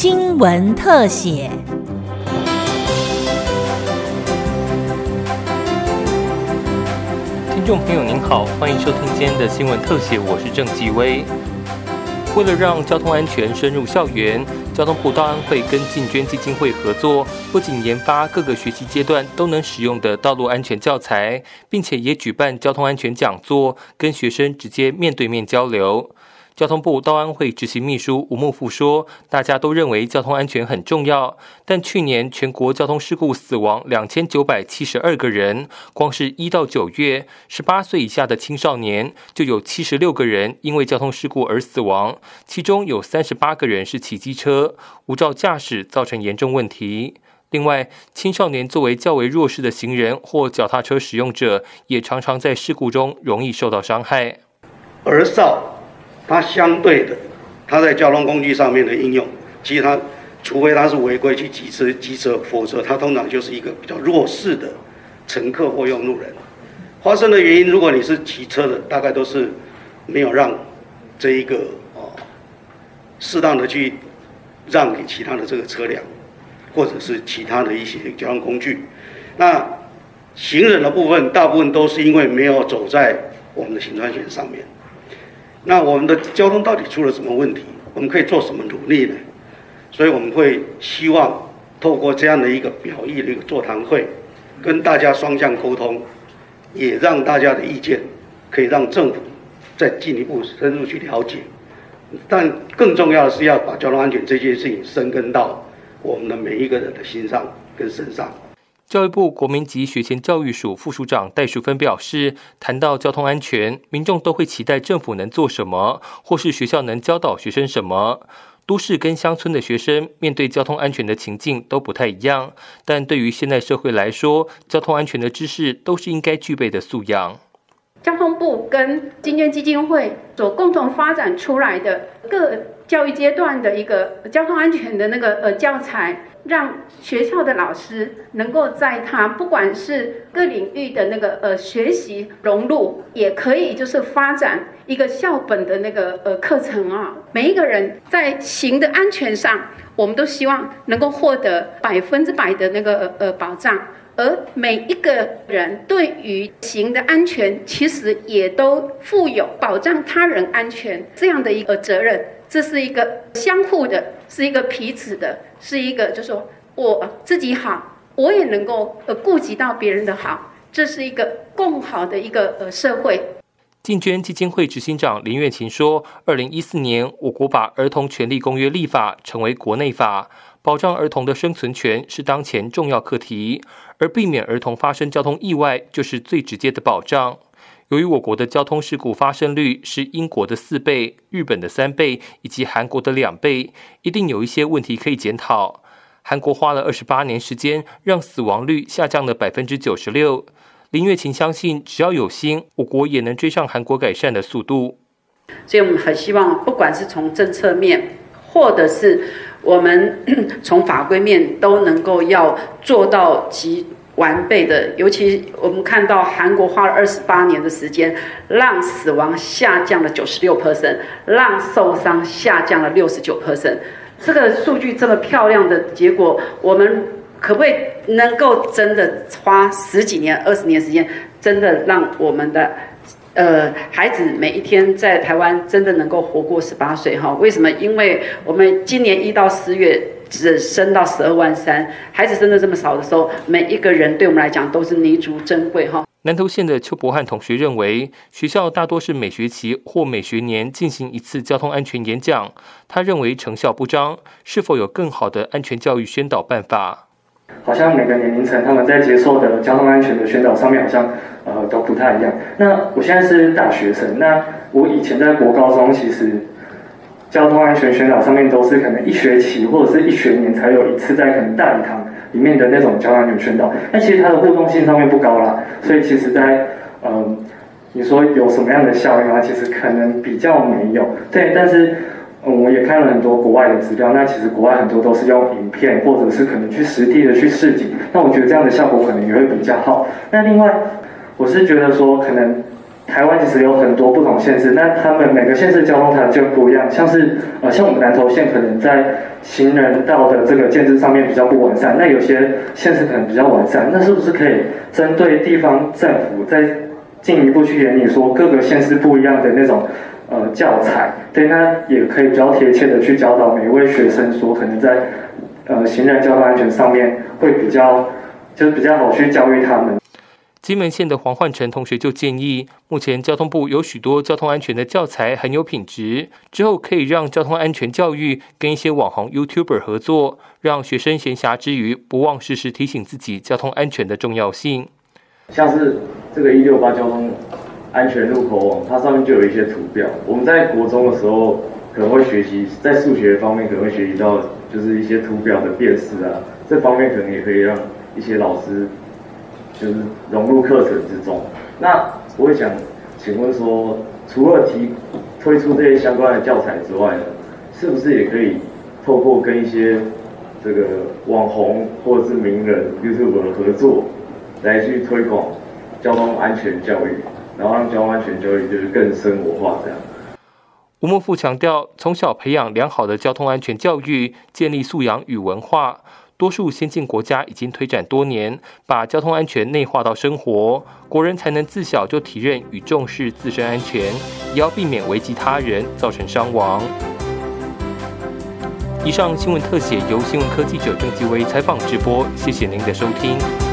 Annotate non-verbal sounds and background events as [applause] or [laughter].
新闻特写。听众朋友您好，欢迎收听今天的新闻特写，我是郑继威。为了让交通安全深入校园，交通部道安会跟进捐基金会合作，不仅研发各个学习阶段都能使用的道路安全教材，并且也举办交通安全讲座，跟学生直接面对面交流。交通部道安会执行秘书吴孟富说：“大家都认为交通安全很重要，但去年全国交通事故死亡两千九百七十二个人，光是一到九月，十八岁以下的青少年就有七十六个人因为交通事故而死亡，其中有三十八个人是骑机车无照驾驶，造成严重问题。另外，青少年作为较为弱势的行人或脚踏车使用者，也常常在事故中容易受到伤害。而少。它相对的，它在交通工具上面的应用，其实它除非它是违规去挤车、机车，否则它通常就是一个比较弱势的乘客或用路人。发生的原因，如果你是骑车的，大概都是没有让这一个哦适当的去让给其他的这个车辆，或者是其他的一些交通工具。那行人的部分，大部分都是因为没有走在我们的行穿线上面。那我们的交通到底出了什么问题？我们可以做什么努力呢？所以我们会希望透过这样的一个表意的一个座谈会，跟大家双向沟通，也让大家的意见可以让政府再进一步深入去了解。但更重要的是要把交通安全这件事情深根到我们的每一个人的心上跟身上。教育部国民级学前教育署副署长戴淑芬表示，谈到交通安全，民众都会期待政府能做什么，或是学校能教导学生什么。都市跟乡村的学生面对交通安全的情境都不太一样，但对于现代社会来说，交通安全的知识都是应该具备的素养。交通部跟金捐基金会所共同发展出来的各教育阶段的一个交通安全的那个呃教材。让学校的老师能够在他不管是各领域的那个呃学习融入，也可以就是发展一个校本的那个呃课程啊。每一个人在行的安全上，我们都希望能够获得百分之百的那个呃保障，而每一个人对于行的安全，其实也都负有保障他人安全这样的一个责任。这是一个相互的，是一个彼此的，是一个，就说我自己好，我也能够呃顾及到别人的好，这是一个共好的一个呃社会。进捐基金会执行长林月琴说：“二零一四年，我国把《儿童权利公约》立法成为国内法，保障儿童的生存权是当前重要课题，而避免儿童发生交通意外就是最直接的保障。”由于我国的交通事故发生率是英国的四倍、日本的三倍以及韩国的两倍，一定有一些问题可以检讨。韩国花了二十八年时间，让死亡率下降了百分之九十六。林月琴相信，只要有心，我国也能追上韩国改善的速度。所以我们很希望，不管是从政策面，或者是我们 [clears throat] 从法规面，都能够要做到极。完备的，尤其我们看到韩国花了二十八年的时间，让死亡下降了九十六 percent，让受伤下降了六十九 percent。这个数据这么漂亮的结果，我们可不可以能够真的花十几年、二十年时间，真的让我们的呃孩子每一天在台湾真的能够活过十八岁？哈，为什么？因为我们今年一到十月。只生到十二万三，孩子生的这么少的时候，每一个人对我们来讲都是弥足珍贵哈。南投县的邱博汉同学认为，学校大多是每学期或每学年进行一次交通安全演讲，他认为成效不彰，是否有更好的安全教育宣导办法？好像每个年龄层他们在接受的交通安全的宣导上面好像呃都不太一样。那我现在是大学生，那我以前在国高中其实。交通安全宣导上面都是可能一学期或者是一学年才有一次在可能大礼堂里面的那种交通安全宣导，那其实它的互动性上面不高啦，所以其实在嗯，你说有什么样的效应啊？其实可能比较没有。对，但是，我也看了很多国外的资料，那其实国外很多都是用影片或者是可能去实地的去示警，那我觉得这样的效果可能也会比较好。那另外，我是觉得说可能。台湾其实有很多不同县市，那他们每个县市交通条件不一样，像是呃像我们南投县可能在行人道的这个建制上面比较不完善，那有些县市可能比较完善，那是不是可以针对地方政府再进一步去研拟说各个县市不一样的那种呃教材，对，那也可以比较贴切的去教导每一位学生说可能在呃行人交通安全上面会比较就是比较好去教育他们。金门县的黄焕成同学就建议，目前交通部有许多交通安全的教材很有品质，之后可以让交通安全教育跟一些网红 YouTuber 合作，让学生闲暇之余不忘时时提醒自己交通安全的重要性。像是这个一六八交通安全路口网，它上面就有一些图表。我们在国中的时候可能会学习，在数学方面可能会学习到，就是一些图表的辨识啊，这方面可能也可以让一些老师。就是融入课程之中。那我会想请问说，除了提推出这些相关的教材之外，是不是也可以透过跟一些这个网红或者是名人 YouTube 合作，来去推广交通安全教育，然后让交通安全教育就是更生活化这样。吴莫富强调，从小培养良好的交通安全教育，建立素养与文化。多数先进国家已经推展多年，把交通安全内化到生活，国人才能自小就体认与重视自身安全，也要避免危及他人，造成伤亡。以上新闻特写由新闻科记者郑继威采访直播，谢谢您的收听。